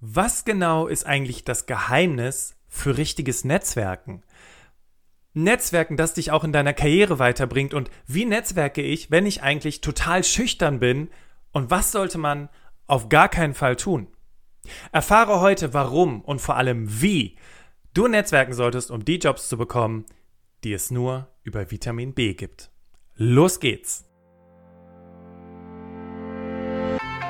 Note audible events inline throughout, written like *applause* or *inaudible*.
Was genau ist eigentlich das Geheimnis für richtiges Netzwerken? Netzwerken, das dich auch in deiner Karriere weiterbringt und wie netzwerke ich, wenn ich eigentlich total schüchtern bin und was sollte man auf gar keinen Fall tun? Erfahre heute, warum und vor allem wie du netzwerken solltest, um die Jobs zu bekommen, die es nur über Vitamin B gibt. Los geht's!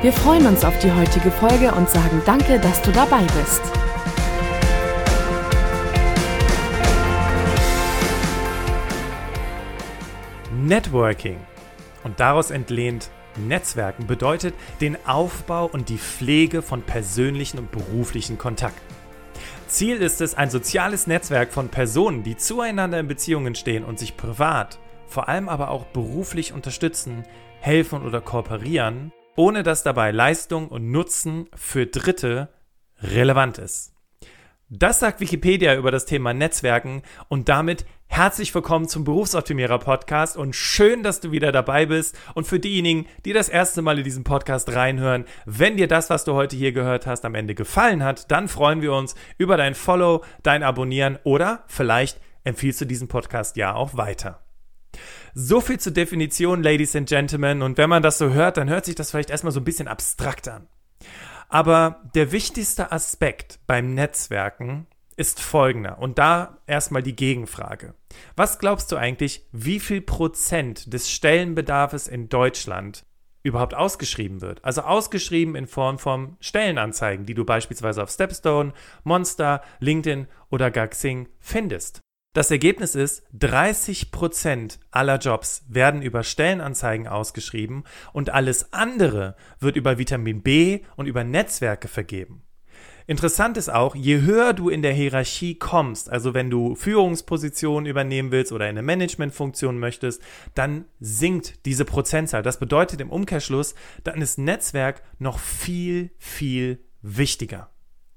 Wir freuen uns auf die heutige Folge und sagen danke, dass du dabei bist. Networking und daraus entlehnt Netzwerken bedeutet den Aufbau und die Pflege von persönlichen und beruflichen Kontakten. Ziel ist es, ein soziales Netzwerk von Personen, die zueinander in Beziehungen stehen und sich privat, vor allem aber auch beruflich unterstützen, helfen oder kooperieren, ohne dass dabei Leistung und Nutzen für Dritte relevant ist. Das sagt Wikipedia über das Thema Netzwerken und damit herzlich willkommen zum Berufsoptimierer Podcast und schön, dass du wieder dabei bist. Und für diejenigen, die das erste Mal in diesen Podcast reinhören, wenn dir das, was du heute hier gehört hast, am Ende gefallen hat, dann freuen wir uns über dein Follow, dein Abonnieren oder vielleicht empfiehlst du diesen Podcast ja auch weiter. So viel zur Definition, Ladies and Gentlemen. Und wenn man das so hört, dann hört sich das vielleicht erstmal so ein bisschen abstrakt an. Aber der wichtigste Aspekt beim Netzwerken ist folgender. Und da erstmal die Gegenfrage. Was glaubst du eigentlich, wie viel Prozent des Stellenbedarfs in Deutschland überhaupt ausgeschrieben wird? Also ausgeschrieben in Form von Stellenanzeigen, die du beispielsweise auf Stepstone, Monster, LinkedIn oder Gaxing findest. Das Ergebnis ist, 30% aller Jobs werden über Stellenanzeigen ausgeschrieben und alles andere wird über Vitamin B und über Netzwerke vergeben. Interessant ist auch, je höher du in der Hierarchie kommst, also wenn du Führungspositionen übernehmen willst oder eine Managementfunktion möchtest, dann sinkt diese Prozentzahl. Das bedeutet im Umkehrschluss, dann ist Netzwerk noch viel, viel wichtiger.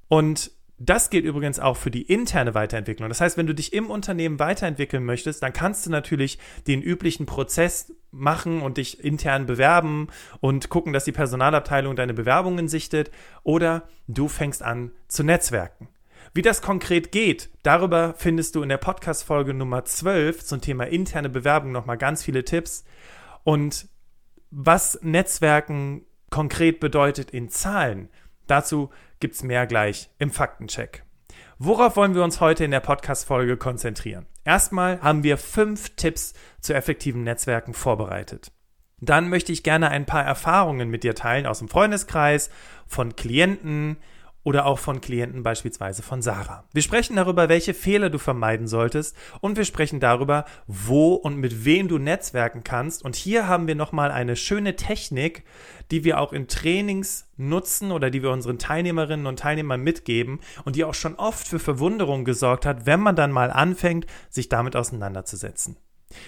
Und das gilt übrigens auch für die interne Weiterentwicklung. Das heißt, wenn du dich im Unternehmen weiterentwickeln möchtest, dann kannst du natürlich den üblichen Prozess machen und dich intern bewerben und gucken, dass die Personalabteilung deine Bewerbungen sichtet oder du fängst an zu netzwerken. Wie das konkret geht, darüber findest du in der Podcast-Folge Nummer 12 zum Thema interne Bewerbung nochmal ganz viele Tipps. Und was Netzwerken konkret bedeutet in Zahlen, dazu gibt es mehr gleich im Faktencheck. Worauf wollen wir uns heute in der Podcast-Folge konzentrieren? Erstmal haben wir fünf Tipps zu effektiven Netzwerken vorbereitet. Dann möchte ich gerne ein paar Erfahrungen mit dir teilen aus dem Freundeskreis, von Klienten, oder auch von Klienten beispielsweise von Sarah. Wir sprechen darüber, welche Fehler du vermeiden solltest und wir sprechen darüber, wo und mit wem du netzwerken kannst. Und hier haben wir nochmal eine schöne Technik, die wir auch in Trainings nutzen oder die wir unseren Teilnehmerinnen und Teilnehmern mitgeben und die auch schon oft für Verwunderung gesorgt hat, wenn man dann mal anfängt, sich damit auseinanderzusetzen.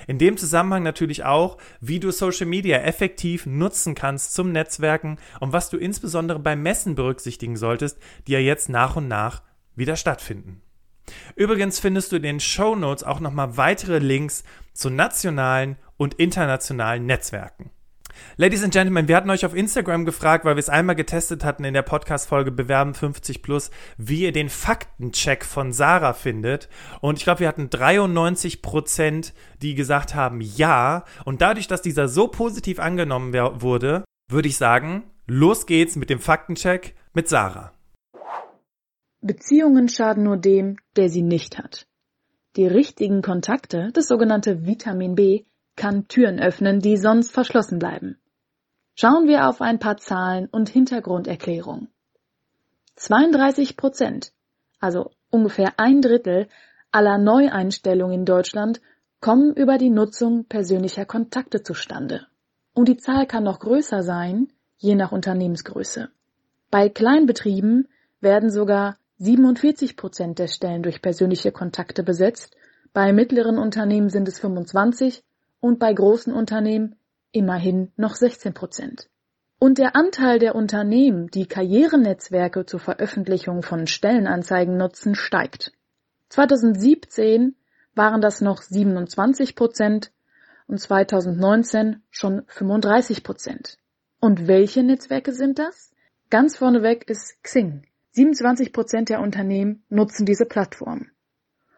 In dem Zusammenhang natürlich auch, wie du Social Media effektiv nutzen kannst zum Netzwerken und was du insbesondere beim Messen berücksichtigen solltest, die ja jetzt nach und nach wieder stattfinden. Übrigens findest du in den Show Notes auch nochmal weitere Links zu nationalen und internationalen Netzwerken. Ladies and Gentlemen, wir hatten euch auf Instagram gefragt, weil wir es einmal getestet hatten in der Podcast-Folge Bewerben 50 Plus, wie ihr den Faktencheck von Sarah findet. Und ich glaube, wir hatten 93 Prozent, die gesagt haben ja. Und dadurch, dass dieser so positiv angenommen wurde, würde ich sagen, los geht's mit dem Faktencheck mit Sarah. Beziehungen schaden nur dem, der sie nicht hat. Die richtigen Kontakte, das sogenannte Vitamin B, kann Türen öffnen, die sonst verschlossen bleiben. Schauen wir auf ein paar Zahlen und Hintergrunderklärung. 32 Prozent, also ungefähr ein Drittel aller Neueinstellungen in Deutschland kommen über die Nutzung persönlicher Kontakte zustande. Und die Zahl kann noch größer sein, je nach Unternehmensgröße. Bei Kleinbetrieben werden sogar 47 Prozent der Stellen durch persönliche Kontakte besetzt, bei mittleren Unternehmen sind es 25 und bei großen Unternehmen immerhin noch 16 Prozent. Und der Anteil der Unternehmen, die Karrierenetzwerke zur Veröffentlichung von Stellenanzeigen nutzen, steigt. 2017 waren das noch 27 Prozent und 2019 schon 35 Prozent. Und welche Netzwerke sind das? Ganz vorneweg ist Xing. 27 Prozent der Unternehmen nutzen diese Plattform.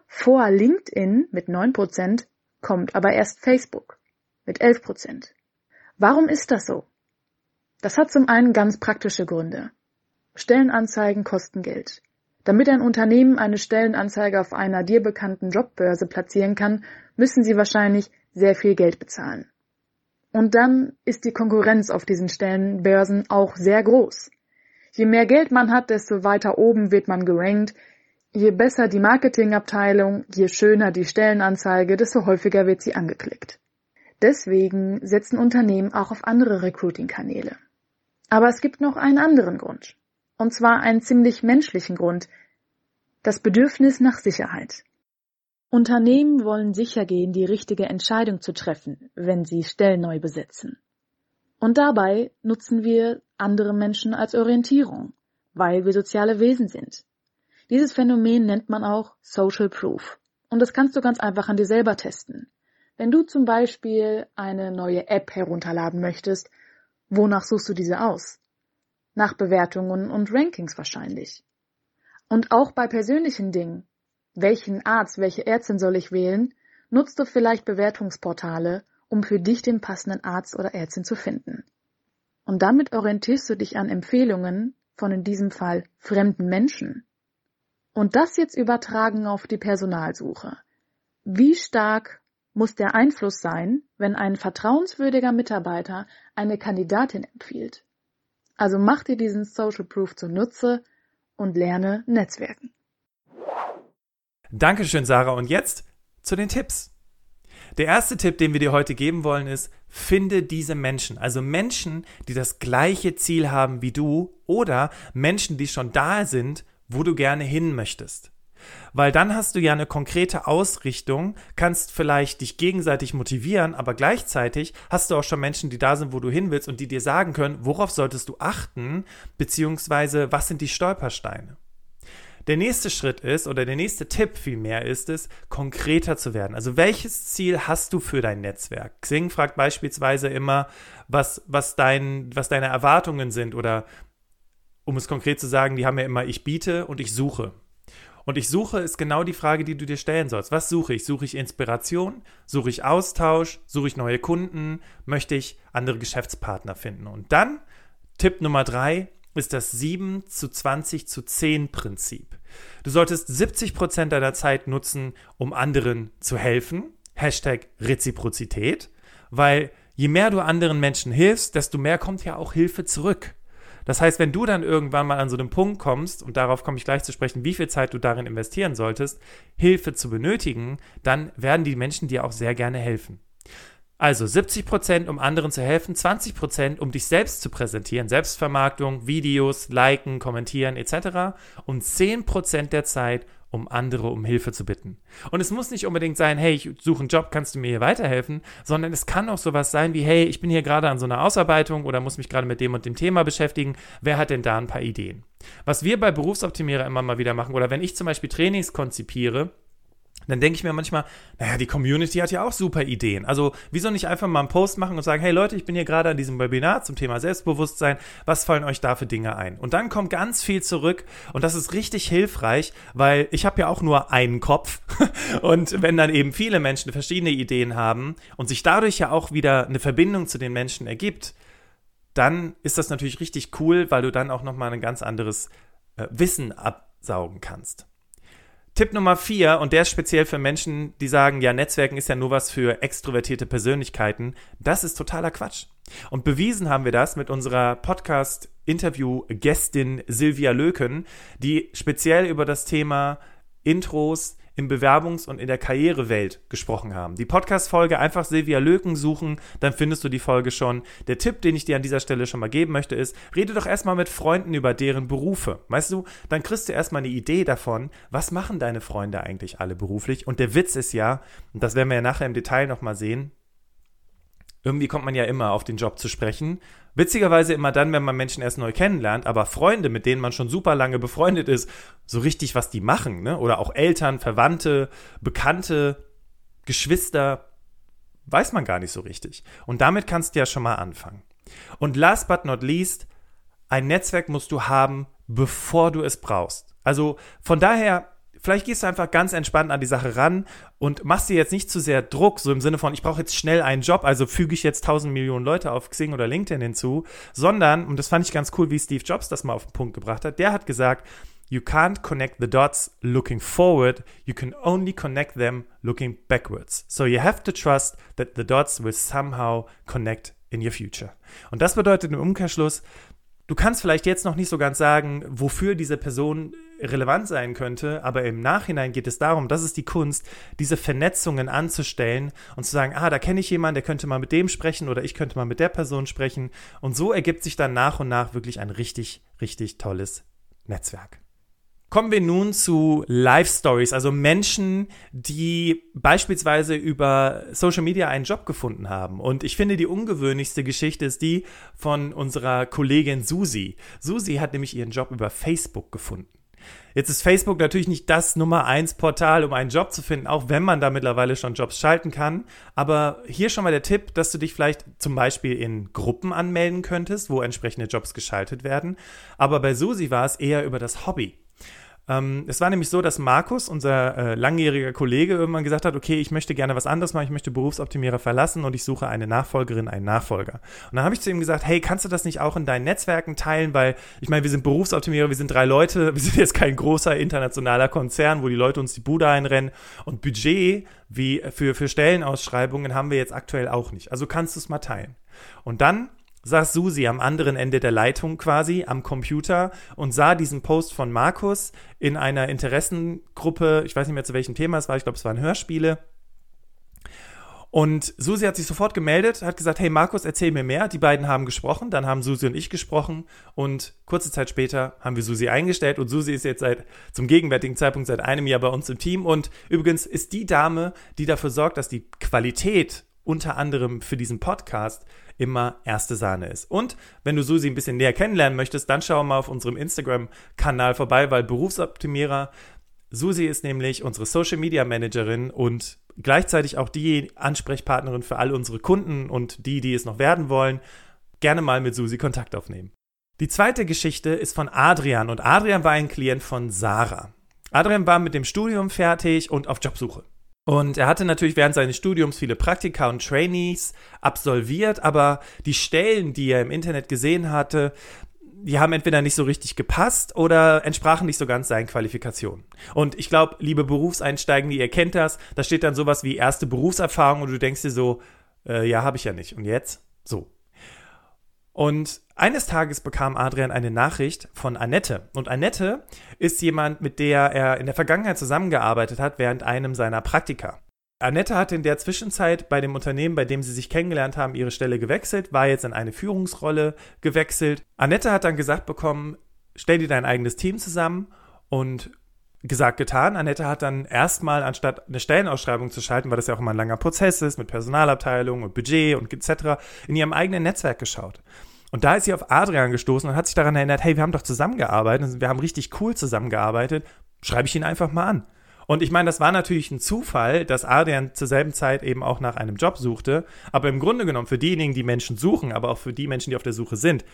Vor LinkedIn mit 9 Prozent kommt aber erst Facebook mit 11 Prozent. Warum ist das so? Das hat zum einen ganz praktische Gründe. Stellenanzeigen kosten Geld. Damit ein Unternehmen eine Stellenanzeige auf einer dir bekannten Jobbörse platzieren kann, müssen sie wahrscheinlich sehr viel Geld bezahlen. Und dann ist die Konkurrenz auf diesen Stellenbörsen auch sehr groß. Je mehr Geld man hat, desto weiter oben wird man gerankt. Je besser die Marketingabteilung, je schöner die Stellenanzeige, desto häufiger wird sie angeklickt. Deswegen setzen Unternehmen auch auf andere Recruiting-Kanäle. Aber es gibt noch einen anderen Grund. Und zwar einen ziemlich menschlichen Grund. Das Bedürfnis nach Sicherheit. Unternehmen wollen sicher gehen, die richtige Entscheidung zu treffen, wenn sie Stellen neu besetzen. Und dabei nutzen wir andere Menschen als Orientierung, weil wir soziale Wesen sind. Dieses Phänomen nennt man auch Social Proof. Und das kannst du ganz einfach an dir selber testen. Wenn du zum Beispiel eine neue App herunterladen möchtest, Wonach suchst du diese aus? Nach Bewertungen und Rankings wahrscheinlich. Und auch bei persönlichen Dingen. Welchen Arzt, welche Ärztin soll ich wählen? Nutzt du vielleicht Bewertungsportale, um für dich den passenden Arzt oder Ärztin zu finden. Und damit orientierst du dich an Empfehlungen von in diesem Fall fremden Menschen. Und das jetzt übertragen auf die Personalsuche. Wie stark muss der Einfluss sein, wenn ein vertrauenswürdiger Mitarbeiter eine Kandidatin empfiehlt. Also mach dir diesen Social Proof zunutze und lerne Netzwerken. Dankeschön, Sarah. Und jetzt zu den Tipps. Der erste Tipp, den wir dir heute geben wollen, ist, finde diese Menschen. Also Menschen, die das gleiche Ziel haben wie du oder Menschen, die schon da sind, wo du gerne hin möchtest. Weil dann hast du ja eine konkrete Ausrichtung, kannst vielleicht dich gegenseitig motivieren, aber gleichzeitig hast du auch schon Menschen, die da sind, wo du hin willst und die dir sagen können, worauf solltest du achten, beziehungsweise was sind die Stolpersteine. Der nächste Schritt ist, oder der nächste Tipp vielmehr ist es, konkreter zu werden. Also welches Ziel hast du für dein Netzwerk? Xing fragt beispielsweise immer, was, was, dein, was deine Erwartungen sind oder um es konkret zu sagen, die haben ja immer ich biete und ich suche. Und ich suche ist genau die Frage, die du dir stellen sollst. Was suche ich? Suche ich Inspiration? Suche ich Austausch? Suche ich neue Kunden? Möchte ich andere Geschäftspartner finden? Und dann, Tipp Nummer drei, ist das 7 zu 20 zu 10 Prinzip. Du solltest 70 Prozent deiner Zeit nutzen, um anderen zu helfen. Hashtag Reziprozität. Weil je mehr du anderen Menschen hilfst, desto mehr kommt ja auch Hilfe zurück. Das heißt, wenn du dann irgendwann mal an so einem Punkt kommst, und darauf komme ich gleich zu sprechen, wie viel Zeit du darin investieren solltest, Hilfe zu benötigen, dann werden die Menschen dir auch sehr gerne helfen. Also 70 Prozent, um anderen zu helfen, 20 Prozent, um dich selbst zu präsentieren, Selbstvermarktung, Videos, liken, kommentieren etc. und 10 Prozent der Zeit, um andere um Hilfe zu bitten. Und es muss nicht unbedingt sein, hey, ich suche einen Job, kannst du mir hier weiterhelfen, sondern es kann auch sowas sein wie, hey, ich bin hier gerade an so einer Ausarbeitung oder muss mich gerade mit dem und dem Thema beschäftigen. Wer hat denn da ein paar Ideen? Was wir bei Berufsoptimierer immer mal wieder machen oder wenn ich zum Beispiel Trainings konzipiere, dann denke ich mir manchmal, naja, die Community hat ja auch super Ideen. Also, wieso nicht einfach mal einen Post machen und sagen, hey Leute, ich bin hier gerade an diesem Webinar zum Thema Selbstbewusstsein. Was fallen euch da für Dinge ein? Und dann kommt ganz viel zurück und das ist richtig hilfreich, weil ich habe ja auch nur einen Kopf. *laughs* und wenn dann eben viele Menschen verschiedene Ideen haben und sich dadurch ja auch wieder eine Verbindung zu den Menschen ergibt, dann ist das natürlich richtig cool, weil du dann auch nochmal ein ganz anderes äh, Wissen absaugen kannst. Tipp Nummer vier, und der ist speziell für Menschen, die sagen, ja, Netzwerken ist ja nur was für extrovertierte Persönlichkeiten. Das ist totaler Quatsch. Und bewiesen haben wir das mit unserer Podcast-Interview-Gästin Silvia Löken, die speziell über das Thema Intros im Bewerbungs- und in der Karrierewelt gesprochen haben. Die Podcast-Folge einfach Silvia Löken suchen, dann findest du die Folge schon. Der Tipp, den ich dir an dieser Stelle schon mal geben möchte, ist, rede doch erstmal mit Freunden über deren Berufe. Weißt du, dann kriegst du erstmal eine Idee davon, was machen deine Freunde eigentlich alle beruflich. Und der Witz ist ja, und das werden wir ja nachher im Detail nochmal sehen, irgendwie kommt man ja immer auf den Job zu sprechen. Witzigerweise immer dann, wenn man Menschen erst neu kennenlernt, aber Freunde, mit denen man schon super lange befreundet ist, so richtig, was die machen, ne? Oder auch Eltern, Verwandte, Bekannte, Geschwister, weiß man gar nicht so richtig. Und damit kannst du ja schon mal anfangen. Und last but not least, ein Netzwerk musst du haben, bevor du es brauchst. Also von daher vielleicht gehst du einfach ganz entspannt an die Sache ran und machst dir jetzt nicht zu sehr Druck, so im Sinne von, ich brauche jetzt schnell einen Job, also füge ich jetzt 1000 Millionen Leute auf Xing oder LinkedIn hinzu, sondern, und das fand ich ganz cool, wie Steve Jobs das mal auf den Punkt gebracht hat, der hat gesagt, You can't connect the dots looking forward, you can only connect them looking backwards. So you have to trust that the dots will somehow connect in your future. Und das bedeutet im Umkehrschluss, Du kannst vielleicht jetzt noch nicht so ganz sagen, wofür diese Person relevant sein könnte, aber im Nachhinein geht es darum, das ist die Kunst, diese Vernetzungen anzustellen und zu sagen, ah, da kenne ich jemanden, der könnte mal mit dem sprechen oder ich könnte mal mit der Person sprechen. Und so ergibt sich dann nach und nach wirklich ein richtig, richtig tolles Netzwerk. Kommen wir nun zu Life Stories, also Menschen, die beispielsweise über Social Media einen Job gefunden haben. Und ich finde, die ungewöhnlichste Geschichte ist die von unserer Kollegin Susi. Susi hat nämlich ihren Job über Facebook gefunden. Jetzt ist Facebook natürlich nicht das Nummer eins Portal, um einen Job zu finden, auch wenn man da mittlerweile schon Jobs schalten kann. Aber hier schon mal der Tipp, dass du dich vielleicht zum Beispiel in Gruppen anmelden könntest, wo entsprechende Jobs geschaltet werden. Aber bei Susi war es eher über das Hobby. Ähm, es war nämlich so, dass Markus, unser äh, langjähriger Kollege, irgendwann gesagt hat, okay, ich möchte gerne was anderes machen, ich möchte Berufsoptimierer verlassen und ich suche eine Nachfolgerin, einen Nachfolger. Und dann habe ich zu ihm gesagt, hey, kannst du das nicht auch in deinen Netzwerken teilen, weil ich meine, wir sind Berufsoptimierer, wir sind drei Leute, *laughs* wir sind jetzt kein großer internationaler Konzern, wo die Leute uns die Bude einrennen und Budget wie für, für Stellenausschreibungen haben wir jetzt aktuell auch nicht. Also kannst du es mal teilen. Und dann saß Susi am anderen Ende der Leitung quasi am Computer und sah diesen Post von Markus in einer Interessengruppe, ich weiß nicht mehr zu welchem Thema es war, ich glaube es waren Hörspiele. Und Susi hat sich sofort gemeldet, hat gesagt, hey Markus, erzähl mir mehr. Die beiden haben gesprochen, dann haben Susi und ich gesprochen und kurze Zeit später haben wir Susi eingestellt und Susi ist jetzt seit zum gegenwärtigen Zeitpunkt seit einem Jahr bei uns im Team und übrigens ist die Dame, die dafür sorgt, dass die Qualität unter anderem für diesen Podcast immer erste Sahne ist. Und wenn du Susi ein bisschen näher kennenlernen möchtest, dann schau mal auf unserem Instagram-Kanal vorbei, weil Berufsoptimierer, Susi ist nämlich unsere Social Media Managerin und gleichzeitig auch die Ansprechpartnerin für all unsere Kunden und die, die es noch werden wollen. Gerne mal mit Susi Kontakt aufnehmen. Die zweite Geschichte ist von Adrian und Adrian war ein Klient von Sarah. Adrian war mit dem Studium fertig und auf Jobsuche. Und er hatte natürlich während seines Studiums viele Praktika und Trainees absolviert, aber die Stellen, die er im Internet gesehen hatte, die haben entweder nicht so richtig gepasst oder entsprachen nicht so ganz seinen Qualifikationen. Und ich glaube, liebe Berufseinsteigende, ihr kennt das, da steht dann sowas wie erste Berufserfahrung und du denkst dir so, äh, ja, habe ich ja nicht. Und jetzt? So. Und eines Tages bekam Adrian eine Nachricht von Annette. Und Annette ist jemand, mit der er in der Vergangenheit zusammengearbeitet hat während einem seiner Praktika. Annette hat in der Zwischenzeit bei dem Unternehmen, bei dem sie sich kennengelernt haben, ihre Stelle gewechselt, war jetzt in eine Führungsrolle gewechselt. Annette hat dann gesagt bekommen, stell dir dein eigenes Team zusammen und gesagt, getan. Annette hat dann erstmal, anstatt eine Stellenausschreibung zu schalten, weil das ja auch immer ein langer Prozess ist, mit Personalabteilung und Budget und etc., in ihrem eigenen Netzwerk geschaut. Und da ist sie auf Adrian gestoßen und hat sich daran erinnert, hey, wir haben doch zusammengearbeitet, wir haben richtig cool zusammengearbeitet, schreibe ich ihn einfach mal an. Und ich meine, das war natürlich ein Zufall, dass Adrian zur selben Zeit eben auch nach einem Job suchte. Aber im Grunde genommen, für diejenigen, die Menschen suchen, aber auch für die Menschen, die auf der Suche sind,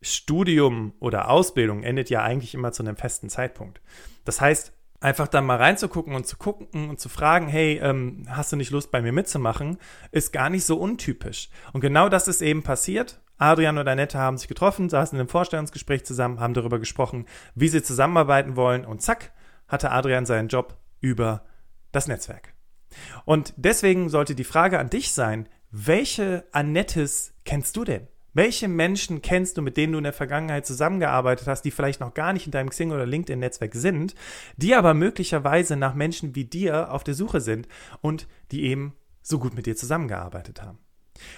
Studium oder Ausbildung endet ja eigentlich immer zu einem festen Zeitpunkt. Das heißt, einfach dann mal reinzugucken und zu gucken und zu fragen, hey, ähm, hast du nicht Lust bei mir mitzumachen, ist gar nicht so untypisch. Und genau das ist eben passiert. Adrian und Annette haben sich getroffen, saßen in einem Vorstellungsgespräch zusammen, haben darüber gesprochen, wie sie zusammenarbeiten wollen und zack, hatte Adrian seinen Job über das Netzwerk. Und deswegen sollte die Frage an dich sein, welche Annettes kennst du denn? Welche Menschen kennst du, mit denen du in der Vergangenheit zusammengearbeitet hast, die vielleicht noch gar nicht in deinem Xing oder LinkedIn-Netzwerk sind, die aber möglicherweise nach Menschen wie dir auf der Suche sind und die eben so gut mit dir zusammengearbeitet haben?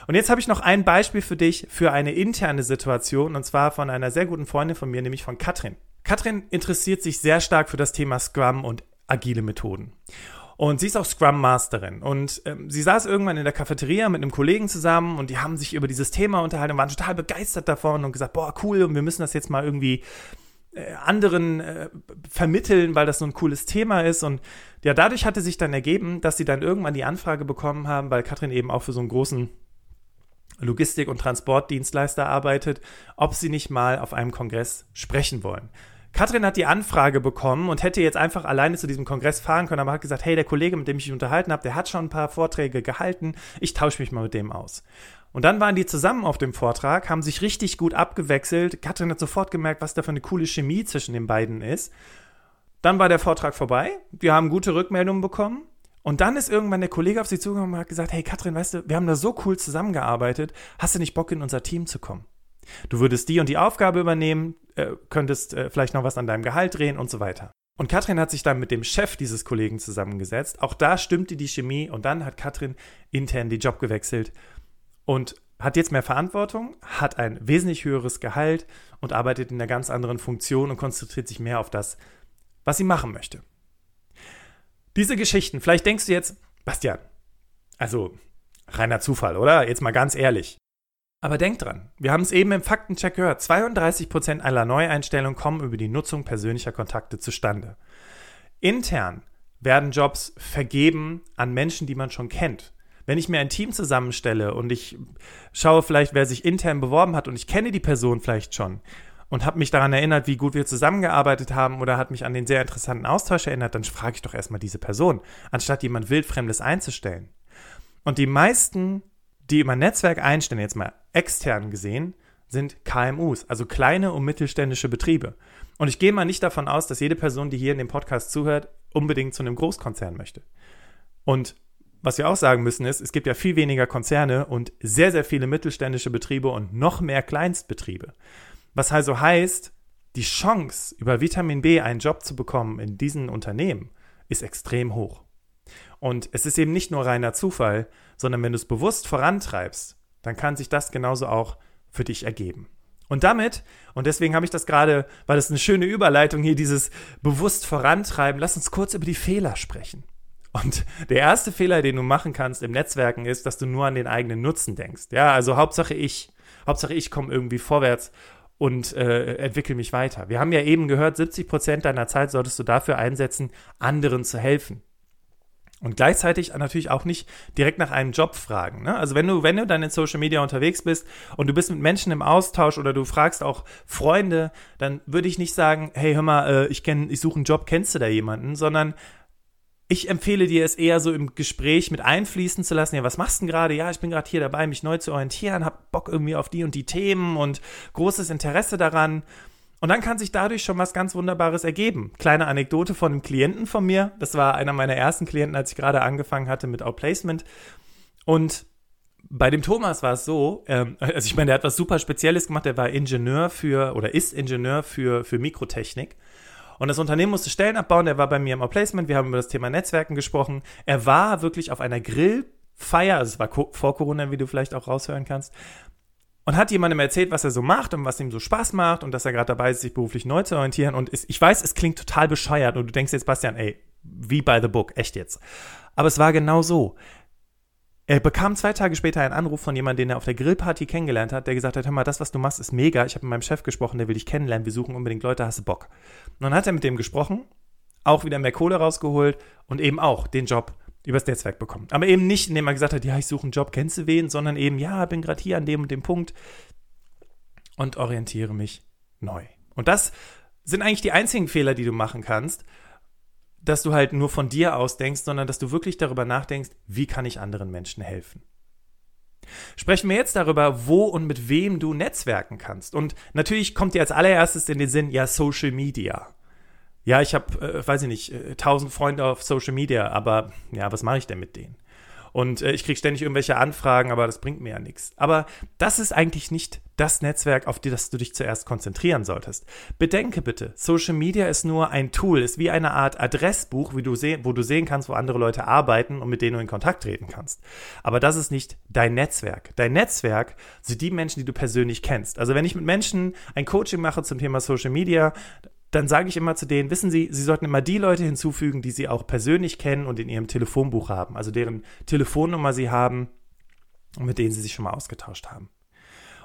Und jetzt habe ich noch ein Beispiel für dich für eine interne Situation und zwar von einer sehr guten Freundin von mir, nämlich von Katrin. Katrin interessiert sich sehr stark für das Thema Scrum und agile Methoden. Und sie ist auch Scrum Masterin. Und ähm, sie saß irgendwann in der Cafeteria mit einem Kollegen zusammen und die haben sich über dieses Thema unterhalten und waren total begeistert davon und gesagt, boah, cool, und wir müssen das jetzt mal irgendwie äh, anderen äh, vermitteln, weil das so ein cooles Thema ist. Und ja, dadurch hatte sich dann ergeben, dass sie dann irgendwann die Anfrage bekommen haben, weil Katrin eben auch für so einen großen Logistik- und Transportdienstleister arbeitet, ob sie nicht mal auf einem Kongress sprechen wollen. Katrin hat die Anfrage bekommen und hätte jetzt einfach alleine zu diesem Kongress fahren können, aber hat gesagt, hey, der Kollege, mit dem ich mich unterhalten habe, der hat schon ein paar Vorträge gehalten, ich tausche mich mal mit dem aus. Und dann waren die zusammen auf dem Vortrag, haben sich richtig gut abgewechselt. Katrin hat sofort gemerkt, was da für eine coole Chemie zwischen den beiden ist. Dann war der Vortrag vorbei, wir haben gute Rückmeldungen bekommen. Und dann ist irgendwann der Kollege auf sie zugekommen und hat gesagt, hey Katrin, weißt du, wir haben da so cool zusammengearbeitet, hast du nicht Bock in unser Team zu kommen? Du würdest die und die Aufgabe übernehmen, äh, könntest äh, vielleicht noch was an deinem Gehalt drehen und so weiter. Und Katrin hat sich dann mit dem Chef dieses Kollegen zusammengesetzt. Auch da stimmte die Chemie und dann hat Katrin intern die Job gewechselt und hat jetzt mehr Verantwortung, hat ein wesentlich höheres Gehalt und arbeitet in einer ganz anderen Funktion und konzentriert sich mehr auf das, was sie machen möchte. Diese Geschichten, vielleicht denkst du jetzt, Bastian, also reiner Zufall, oder? Jetzt mal ganz ehrlich. Aber denk dran, wir haben es eben im Faktencheck gehört, 32% aller Neueinstellungen kommen über die Nutzung persönlicher Kontakte zustande. Intern werden Jobs vergeben an Menschen, die man schon kennt. Wenn ich mir ein Team zusammenstelle und ich schaue vielleicht, wer sich intern beworben hat und ich kenne die Person vielleicht schon und habe mich daran erinnert, wie gut wir zusammengearbeitet haben oder hat mich an den sehr interessanten Austausch erinnert, dann frage ich doch erstmal diese Person, anstatt jemand wildfremdes einzustellen. Und die meisten die immer Netzwerk einstellen, jetzt mal extern gesehen, sind KMUs, also kleine und mittelständische Betriebe. Und ich gehe mal nicht davon aus, dass jede Person, die hier in dem Podcast zuhört, unbedingt zu einem Großkonzern möchte. Und was wir auch sagen müssen ist, es gibt ja viel weniger Konzerne und sehr, sehr viele mittelständische Betriebe und noch mehr Kleinstbetriebe. Was also heißt, die Chance, über Vitamin B einen Job zu bekommen in diesen Unternehmen, ist extrem hoch. Und es ist eben nicht nur reiner Zufall, sondern wenn du es bewusst vorantreibst, dann kann sich das genauso auch für dich ergeben. Und damit, und deswegen habe ich das gerade, weil es eine schöne Überleitung hier, dieses bewusst vorantreiben, lass uns kurz über die Fehler sprechen. Und der erste Fehler, den du machen kannst im Netzwerken, ist, dass du nur an den eigenen Nutzen denkst. Ja, also Hauptsache ich, Hauptsache ich komme irgendwie vorwärts und äh, entwickle mich weiter. Wir haben ja eben gehört, 70 Prozent deiner Zeit solltest du dafür einsetzen, anderen zu helfen. Und gleichzeitig natürlich auch nicht direkt nach einem Job fragen. Ne? Also wenn du, wenn du dann in Social Media unterwegs bist und du bist mit Menschen im Austausch oder du fragst auch Freunde, dann würde ich nicht sagen, hey, hör mal, äh, ich kenn, ich suche einen Job, kennst du da jemanden? Sondern ich empfehle dir es eher so im Gespräch mit einfließen zu lassen. Ja, was machst du denn gerade? Ja, ich bin gerade hier dabei, mich neu zu orientieren, hab Bock irgendwie auf die und die Themen und großes Interesse daran. Und dann kann sich dadurch schon was ganz Wunderbares ergeben. Kleine Anekdote von einem Klienten von mir. Das war einer meiner ersten Klienten, als ich gerade angefangen hatte mit Outplacement. Und bei dem Thomas war es so, ähm, also ich meine, der hat was super Spezielles gemacht. Der war Ingenieur für oder ist Ingenieur für, für Mikrotechnik. Und das Unternehmen musste Stellen abbauen. Der war bei mir im Outplacement. Wir haben über das Thema Netzwerken gesprochen. Er war wirklich auf einer Grillfeier, also es war vor Corona, wie du vielleicht auch raushören kannst, und hat jemandem erzählt, was er so macht und was ihm so Spaß macht und dass er gerade dabei ist, sich beruflich neu zu orientieren. Und ich weiß, es klingt total bescheuert und du denkst jetzt, Bastian, ey, wie by the book, echt jetzt. Aber es war genau so. Er bekam zwei Tage später einen Anruf von jemandem, den er auf der Grillparty kennengelernt hat, der gesagt hat, hör mal, das, was du machst, ist mega. Ich habe mit meinem Chef gesprochen, der will dich kennenlernen. Wir suchen unbedingt Leute, hast du Bock? Und dann hat er mit dem gesprochen, auch wieder mehr Kohle rausgeholt und eben auch den Job übers Netzwerk bekommen. Aber eben nicht, indem er gesagt hat, ja, ich suche einen Job, kennst du wen, sondern eben, ja, bin gerade hier an dem und dem Punkt und orientiere mich neu. Und das sind eigentlich die einzigen Fehler, die du machen kannst, dass du halt nur von dir aus denkst, sondern dass du wirklich darüber nachdenkst, wie kann ich anderen Menschen helfen. Sprechen wir jetzt darüber, wo und mit wem du netzwerken kannst. Und natürlich kommt dir als allererstes in den Sinn, ja, Social Media. Ja, ich habe, äh, weiß ich nicht, äh, tausend Freunde auf Social Media, aber ja, was mache ich denn mit denen? Und äh, ich kriege ständig irgendwelche Anfragen, aber das bringt mir ja nichts. Aber das ist eigentlich nicht das Netzwerk, auf das du dich zuerst konzentrieren solltest. Bedenke bitte, Social Media ist nur ein Tool, ist wie eine Art Adressbuch, wie du wo du sehen kannst, wo andere Leute arbeiten und mit denen du in Kontakt treten kannst. Aber das ist nicht dein Netzwerk. Dein Netzwerk sind die Menschen, die du persönlich kennst. Also wenn ich mit Menschen ein Coaching mache zum Thema Social Media, dann sage ich immer zu denen, wissen Sie, Sie sollten immer die Leute hinzufügen, die Sie auch persönlich kennen und in Ihrem Telefonbuch haben, also deren Telefonnummer Sie haben und mit denen Sie sich schon mal ausgetauscht haben.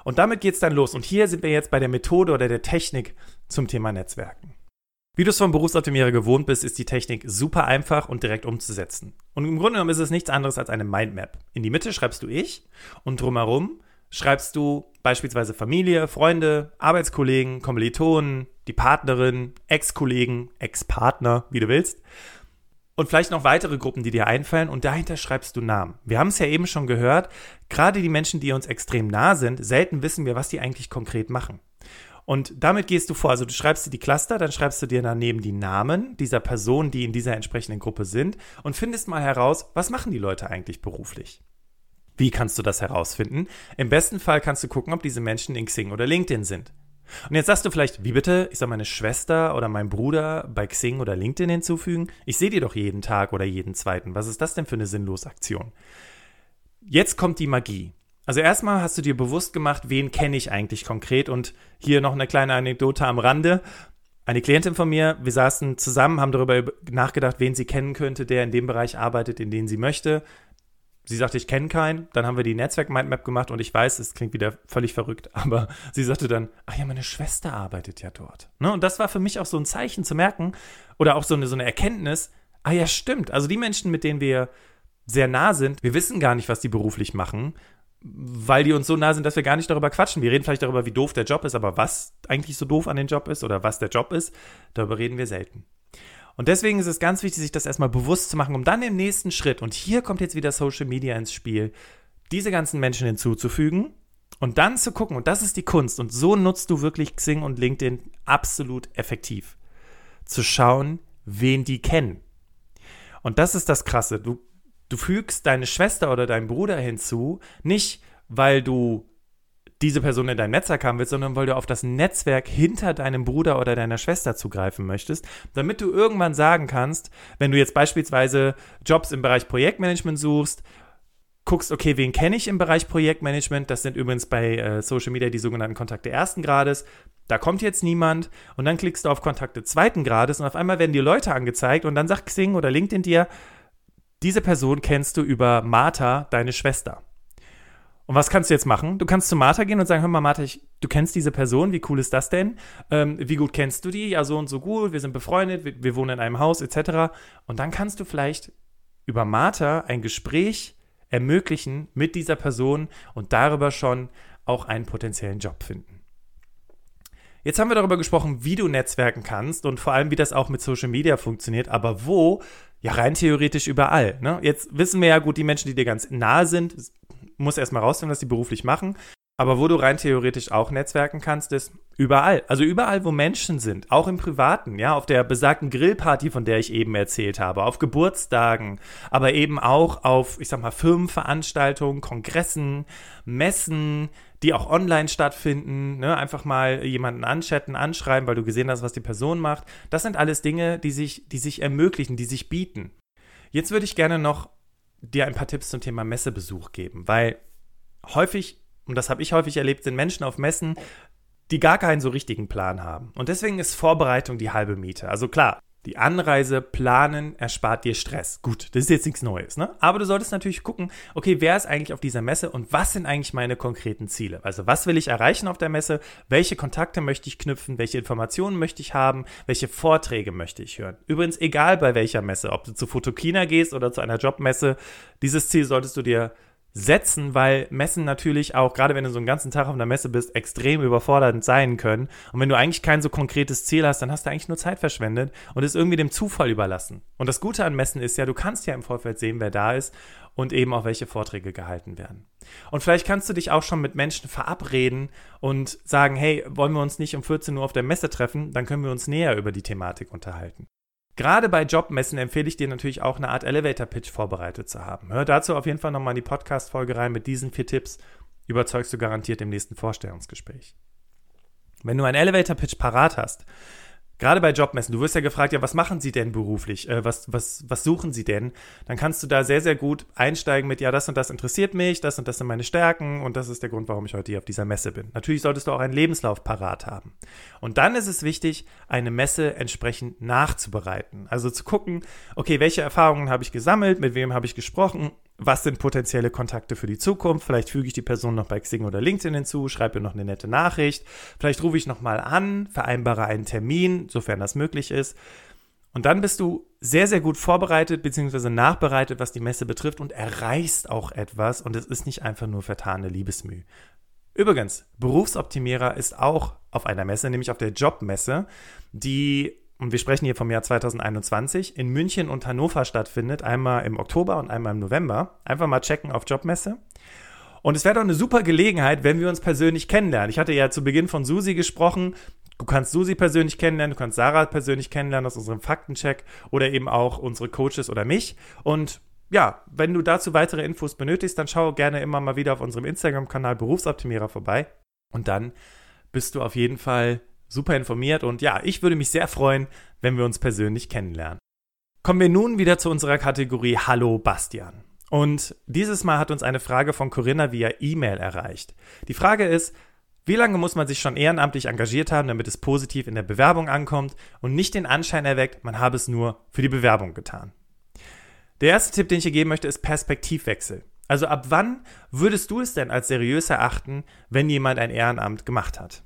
Und damit geht es dann los. Und hier sind wir jetzt bei der Methode oder der Technik zum Thema Netzwerken. Wie du es vom Berufsoptimierer gewohnt bist, ist die Technik super einfach und direkt umzusetzen. Und im Grunde genommen ist es nichts anderes als eine Mindmap. In die Mitte schreibst du ich und drumherum schreibst du beispielsweise Familie, Freunde, Arbeitskollegen, Kommilitonen, die Partnerin, Ex-Kollegen, Ex-Partner, wie du willst. Und vielleicht noch weitere Gruppen, die dir einfallen und dahinter schreibst du Namen. Wir haben es ja eben schon gehört, gerade die Menschen, die uns extrem nah sind, selten wissen wir, was die eigentlich konkret machen. Und damit gehst du vor. Also du schreibst dir die Cluster, dann schreibst du dir daneben die Namen dieser Personen, die in dieser entsprechenden Gruppe sind und findest mal heraus, was machen die Leute eigentlich beruflich. Wie kannst du das herausfinden? Im besten Fall kannst du gucken, ob diese Menschen in Xing oder LinkedIn sind. Und jetzt sagst du vielleicht, wie bitte? Ich soll meine Schwester oder meinen Bruder bei Xing oder LinkedIn hinzufügen? Ich sehe die doch jeden Tag oder jeden zweiten. Was ist das denn für eine sinnlose Aktion? Jetzt kommt die Magie. Also erstmal hast du dir bewusst gemacht, wen kenne ich eigentlich konkret und hier noch eine kleine Anekdote am Rande. Eine Klientin von mir, wir saßen zusammen, haben darüber nachgedacht, wen sie kennen könnte, der in dem Bereich arbeitet, in dem sie möchte. Sie sagte, ich kenne keinen. Dann haben wir die Netzwerk-Mindmap gemacht und ich weiß, es klingt wieder völlig verrückt, *laughs* aber sie sagte dann, ach ja, meine Schwester arbeitet ja dort. Ne? Und das war für mich auch so ein Zeichen zu merken oder auch so eine, so eine Erkenntnis, ah ja, stimmt. Also die Menschen, mit denen wir sehr nah sind, wir wissen gar nicht, was die beruflich machen, weil die uns so nah sind, dass wir gar nicht darüber quatschen. Wir reden vielleicht darüber, wie doof der Job ist, aber was eigentlich so doof an dem Job ist oder was der Job ist, darüber reden wir selten. Und deswegen ist es ganz wichtig, sich das erstmal bewusst zu machen, um dann im nächsten Schritt, und hier kommt jetzt wieder Social Media ins Spiel, diese ganzen Menschen hinzuzufügen und dann zu gucken, und das ist die Kunst, und so nutzt du wirklich Xing und LinkedIn absolut effektiv, zu schauen, wen die kennen. Und das ist das Krasse. Du, du fügst deine Schwester oder deinen Bruder hinzu, nicht weil du diese Person in dein Netzwerk haben willst, sondern weil du auf das Netzwerk hinter deinem Bruder oder deiner Schwester zugreifen möchtest, damit du irgendwann sagen kannst, wenn du jetzt beispielsweise Jobs im Bereich Projektmanagement suchst, guckst, okay, wen kenne ich im Bereich Projektmanagement? Das sind übrigens bei äh, Social Media die sogenannten Kontakte ersten Grades. Da kommt jetzt niemand und dann klickst du auf Kontakte zweiten Grades und auf einmal werden die Leute angezeigt und dann sagt Xing oder LinkedIn dir, diese Person kennst du über Martha, deine Schwester. Und was kannst du jetzt machen? Du kannst zu Martha gehen und sagen, hör mal, Martha, ich, du kennst diese Person, wie cool ist das denn? Ähm, wie gut kennst du die? Ja, so und so gut, wir sind befreundet, wir, wir wohnen in einem Haus, etc. Und dann kannst du vielleicht über Martha ein Gespräch ermöglichen mit dieser Person und darüber schon auch einen potenziellen Job finden. Jetzt haben wir darüber gesprochen, wie du netzwerken kannst und vor allem, wie das auch mit Social Media funktioniert, aber wo? Ja, rein theoretisch überall. Ne? Jetzt wissen wir ja gut, die Menschen, die dir ganz nahe sind, muss erstmal rausfinden, was die beruflich machen. Aber wo du rein theoretisch auch netzwerken kannst, ist überall. Also überall, wo Menschen sind. Auch im Privaten, ja, auf der besagten Grillparty, von der ich eben erzählt habe, auf Geburtstagen, aber eben auch auf, ich sag mal, Firmenveranstaltungen, Kongressen, Messen, die auch online stattfinden. Ne? Einfach mal jemanden anchatten, anschreiben, weil du gesehen hast, was die Person macht. Das sind alles Dinge, die sich, die sich ermöglichen, die sich bieten. Jetzt würde ich gerne noch dir ein paar Tipps zum Thema Messebesuch geben, weil häufig, und das habe ich häufig erlebt, sind Menschen auf Messen, die gar keinen so richtigen Plan haben. Und deswegen ist Vorbereitung die halbe Miete. Also klar, die Anreise planen erspart dir Stress. Gut, das ist jetzt nichts Neues, ne? Aber du solltest natürlich gucken, okay, wer ist eigentlich auf dieser Messe und was sind eigentlich meine konkreten Ziele? Also, was will ich erreichen auf der Messe? Welche Kontakte möchte ich knüpfen? Welche Informationen möchte ich haben? Welche Vorträge möchte ich hören? Übrigens, egal bei welcher Messe, ob du zu Fotokina gehst oder zu einer Jobmesse, dieses Ziel solltest du dir setzen, weil Messen natürlich auch, gerade wenn du so einen ganzen Tag auf einer Messe bist, extrem überfordernd sein können. Und wenn du eigentlich kein so konkretes Ziel hast, dann hast du eigentlich nur Zeit verschwendet und ist irgendwie dem Zufall überlassen. Und das Gute an Messen ist ja, du kannst ja im Vorfeld sehen, wer da ist und eben auch welche Vorträge gehalten werden. Und vielleicht kannst du dich auch schon mit Menschen verabreden und sagen, hey, wollen wir uns nicht um 14 Uhr auf der Messe treffen? Dann können wir uns näher über die Thematik unterhalten. Gerade bei Jobmessen empfehle ich dir natürlich auch eine Art Elevator-Pitch vorbereitet zu haben. Hör dazu auf jeden Fall nochmal in die Podcast-Folge rein mit diesen vier Tipps. Überzeugst du garantiert im nächsten Vorstellungsgespräch. Wenn du einen Elevator-Pitch parat hast, Gerade bei Jobmessen, du wirst ja gefragt, ja, was machen Sie denn beruflich? Äh, was, was, was suchen Sie denn? Dann kannst du da sehr, sehr gut einsteigen mit, ja, das und das interessiert mich, das und das sind meine Stärken und das ist der Grund, warum ich heute hier auf dieser Messe bin. Natürlich solltest du auch einen Lebenslauf parat haben. Und dann ist es wichtig, eine Messe entsprechend nachzubereiten. Also zu gucken, okay, welche Erfahrungen habe ich gesammelt, mit wem habe ich gesprochen was sind potenzielle Kontakte für die Zukunft? Vielleicht füge ich die Person noch bei Xing oder LinkedIn hinzu, schreibe ihr noch eine nette Nachricht. Vielleicht rufe ich nochmal an, vereinbare einen Termin, sofern das möglich ist. Und dann bist du sehr, sehr gut vorbereitet bzw. nachbereitet, was die Messe betrifft und erreichst auch etwas und es ist nicht einfach nur vertane Liebesmüh. Übrigens, Berufsoptimierer ist auch auf einer Messe, nämlich auf der Jobmesse, die und wir sprechen hier vom Jahr 2021, in München und Hannover stattfindet, einmal im Oktober und einmal im November. Einfach mal checken auf Jobmesse. Und es wäre doch eine super Gelegenheit, wenn wir uns persönlich kennenlernen. Ich hatte ja zu Beginn von Susi gesprochen. Du kannst Susi persönlich kennenlernen, du kannst Sarah persönlich kennenlernen aus unserem Faktencheck oder eben auch unsere Coaches oder mich. Und ja, wenn du dazu weitere Infos benötigst, dann schau gerne immer mal wieder auf unserem Instagram-Kanal Berufsoptimierer vorbei. Und dann bist du auf jeden Fall super informiert und ja, ich würde mich sehr freuen, wenn wir uns persönlich kennenlernen. Kommen wir nun wieder zu unserer Kategorie Hallo Bastian. Und dieses Mal hat uns eine Frage von Corinna via E-Mail erreicht. Die Frage ist, wie lange muss man sich schon ehrenamtlich engagiert haben, damit es positiv in der Bewerbung ankommt und nicht den Anschein erweckt, man habe es nur für die Bewerbung getan? Der erste Tipp, den ich hier geben möchte, ist Perspektivwechsel. Also ab wann würdest du es denn als seriös erachten, wenn jemand ein Ehrenamt gemacht hat?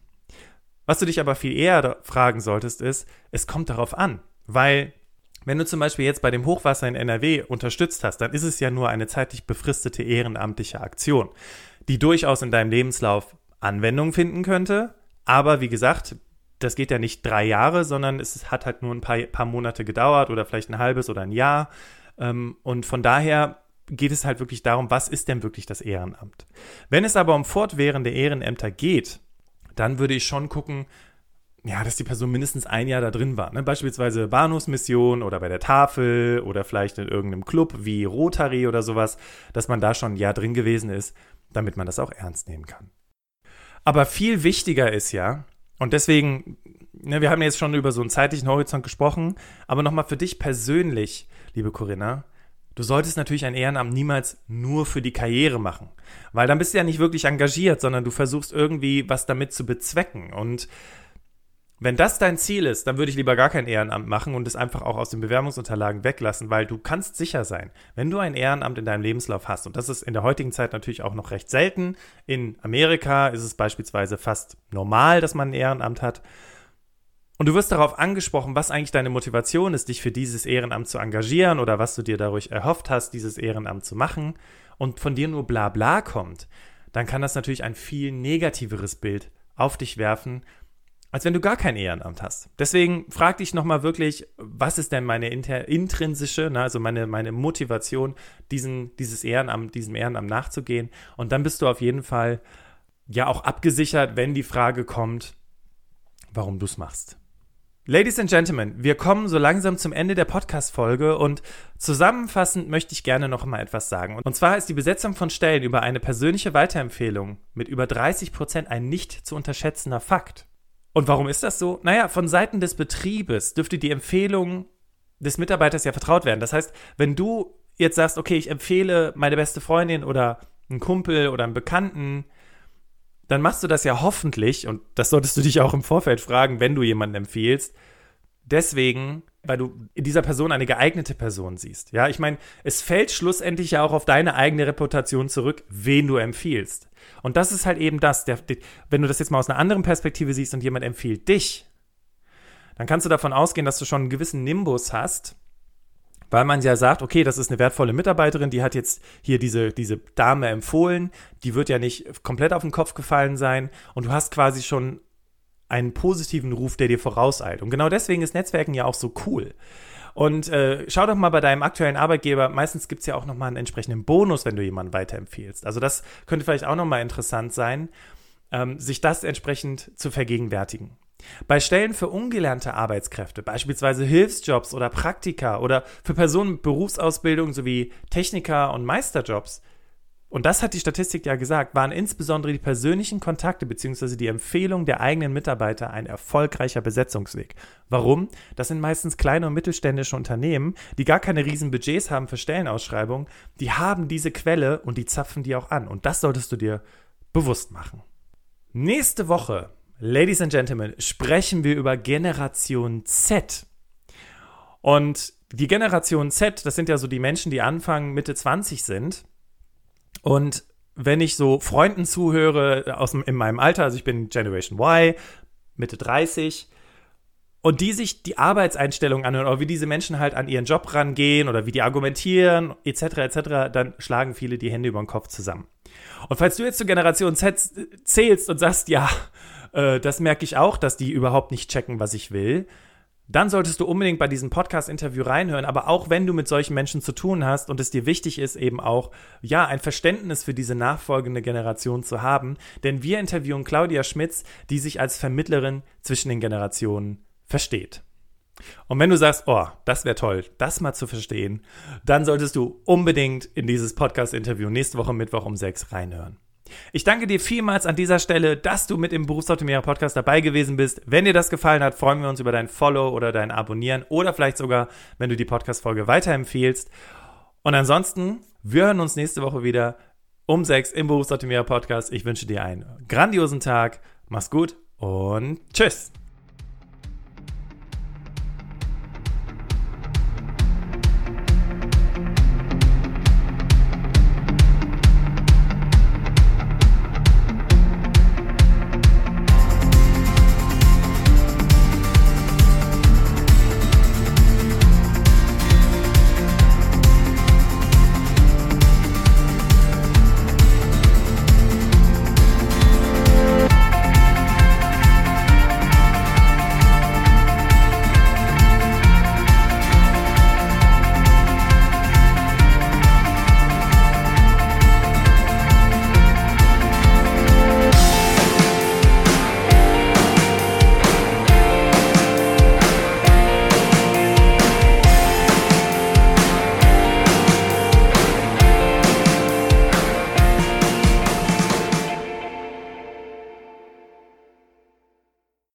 Was du dich aber viel eher fragen solltest, ist, es kommt darauf an, weil wenn du zum Beispiel jetzt bei dem Hochwasser in NRW unterstützt hast, dann ist es ja nur eine zeitlich befristete ehrenamtliche Aktion, die durchaus in deinem Lebenslauf Anwendung finden könnte. Aber wie gesagt, das geht ja nicht drei Jahre, sondern es hat halt nur ein paar, paar Monate gedauert oder vielleicht ein halbes oder ein Jahr. Ähm, und von daher geht es halt wirklich darum, was ist denn wirklich das Ehrenamt? Wenn es aber um fortwährende Ehrenämter geht, dann würde ich schon gucken, ja, dass die Person mindestens ein Jahr da drin war. Ne? Beispielsweise Bahnhofsmission oder bei der Tafel oder vielleicht in irgendeinem Club wie Rotary oder sowas, dass man da schon ein Jahr drin gewesen ist, damit man das auch ernst nehmen kann. Aber viel wichtiger ist ja, und deswegen, ne, wir haben jetzt schon über so einen zeitlichen Horizont gesprochen, aber nochmal für dich persönlich, liebe Corinna, Du solltest natürlich ein Ehrenamt niemals nur für die Karriere machen, weil dann bist du ja nicht wirklich engagiert, sondern du versuchst irgendwie was damit zu bezwecken. Und wenn das dein Ziel ist, dann würde ich lieber gar kein Ehrenamt machen und es einfach auch aus den Bewerbungsunterlagen weglassen, weil du kannst sicher sein, wenn du ein Ehrenamt in deinem Lebenslauf hast, und das ist in der heutigen Zeit natürlich auch noch recht selten, in Amerika ist es beispielsweise fast normal, dass man ein Ehrenamt hat, und du wirst darauf angesprochen, was eigentlich deine Motivation ist, dich für dieses Ehrenamt zu engagieren oder was du dir dadurch erhofft hast, dieses Ehrenamt zu machen und von dir nur Blabla kommt, dann kann das natürlich ein viel negativeres Bild auf dich werfen, als wenn du gar kein Ehrenamt hast. Deswegen frag dich nochmal wirklich, was ist denn meine intrinsische, ne, also meine, meine Motivation, diesen, dieses Ehrenamt, diesem Ehrenamt nachzugehen. Und dann bist du auf jeden Fall ja auch abgesichert, wenn die Frage kommt, warum du es machst. Ladies and Gentlemen, wir kommen so langsam zum Ende der Podcast-Folge und zusammenfassend möchte ich gerne noch mal etwas sagen. Und zwar ist die Besetzung von Stellen über eine persönliche Weiterempfehlung mit über 30 Prozent ein nicht zu unterschätzender Fakt. Und warum ist das so? Naja, von Seiten des Betriebes dürfte die Empfehlung des Mitarbeiters ja vertraut werden. Das heißt, wenn du jetzt sagst, okay, ich empfehle meine beste Freundin oder einen Kumpel oder einen Bekannten, dann machst du das ja hoffentlich, und das solltest du dich auch im Vorfeld fragen, wenn du jemanden empfiehlst, deswegen, weil du in dieser Person eine geeignete Person siehst. Ja, ich meine, es fällt schlussendlich ja auch auf deine eigene Reputation zurück, wen du empfiehlst. Und das ist halt eben das, der, der, wenn du das jetzt mal aus einer anderen Perspektive siehst und jemand empfiehlt dich, dann kannst du davon ausgehen, dass du schon einen gewissen Nimbus hast, weil man ja sagt, okay, das ist eine wertvolle Mitarbeiterin, die hat jetzt hier diese, diese Dame empfohlen, die wird ja nicht komplett auf den Kopf gefallen sein und du hast quasi schon einen positiven Ruf, der dir vorauseilt. Und genau deswegen ist Netzwerken ja auch so cool. Und äh, schau doch mal bei deinem aktuellen Arbeitgeber, meistens gibt es ja auch nochmal einen entsprechenden Bonus, wenn du jemanden weiterempfiehlst. Also das könnte vielleicht auch nochmal interessant sein, ähm, sich das entsprechend zu vergegenwärtigen. Bei Stellen für ungelernte Arbeitskräfte, beispielsweise Hilfsjobs oder Praktika oder für Personen mit Berufsausbildung sowie Techniker und Meisterjobs, und das hat die Statistik ja gesagt, waren insbesondere die persönlichen Kontakte bzw. die Empfehlung der eigenen Mitarbeiter ein erfolgreicher Besetzungsweg. Warum? Das sind meistens kleine und mittelständische Unternehmen, die gar keine riesen Budgets haben für Stellenausschreibungen. Die haben diese Quelle und die zapfen die auch an. Und das solltest du dir bewusst machen. Nächste Woche, Ladies and Gentlemen, sprechen wir über Generation Z. Und die Generation Z, das sind ja so die Menschen, die Anfang Mitte 20 sind und wenn ich so Freunden zuhöre aus in meinem Alter, also ich bin Generation Y, Mitte 30, und die sich die Arbeitseinstellung anhören oder wie diese Menschen halt an ihren Job rangehen oder wie die argumentieren etc. etc., dann schlagen viele die Hände über den Kopf zusammen. Und falls du jetzt zur Generation Z zählst und sagst, ja, äh, das merke ich auch, dass die überhaupt nicht checken, was ich will, dann solltest du unbedingt bei diesem Podcast-Interview reinhören. Aber auch wenn du mit solchen Menschen zu tun hast und es dir wichtig ist, eben auch, ja, ein Verständnis für diese nachfolgende Generation zu haben. Denn wir interviewen Claudia Schmitz, die sich als Vermittlerin zwischen den Generationen versteht. Und wenn du sagst, oh, das wäre toll, das mal zu verstehen, dann solltest du unbedingt in dieses Podcast-Interview nächste Woche Mittwoch um sechs reinhören. Ich danke dir vielmals an dieser Stelle, dass du mit dem Berufsoptimierer Podcast dabei gewesen bist. Wenn dir das gefallen hat, freuen wir uns über dein Follow oder dein Abonnieren oder vielleicht sogar, wenn du die Podcast-Folge weiterempfehlst. Und ansonsten, wir hören uns nächste Woche wieder um sechs im Berufsoptimierer Podcast. Ich wünsche dir einen grandiosen Tag. Mach's gut und tschüss.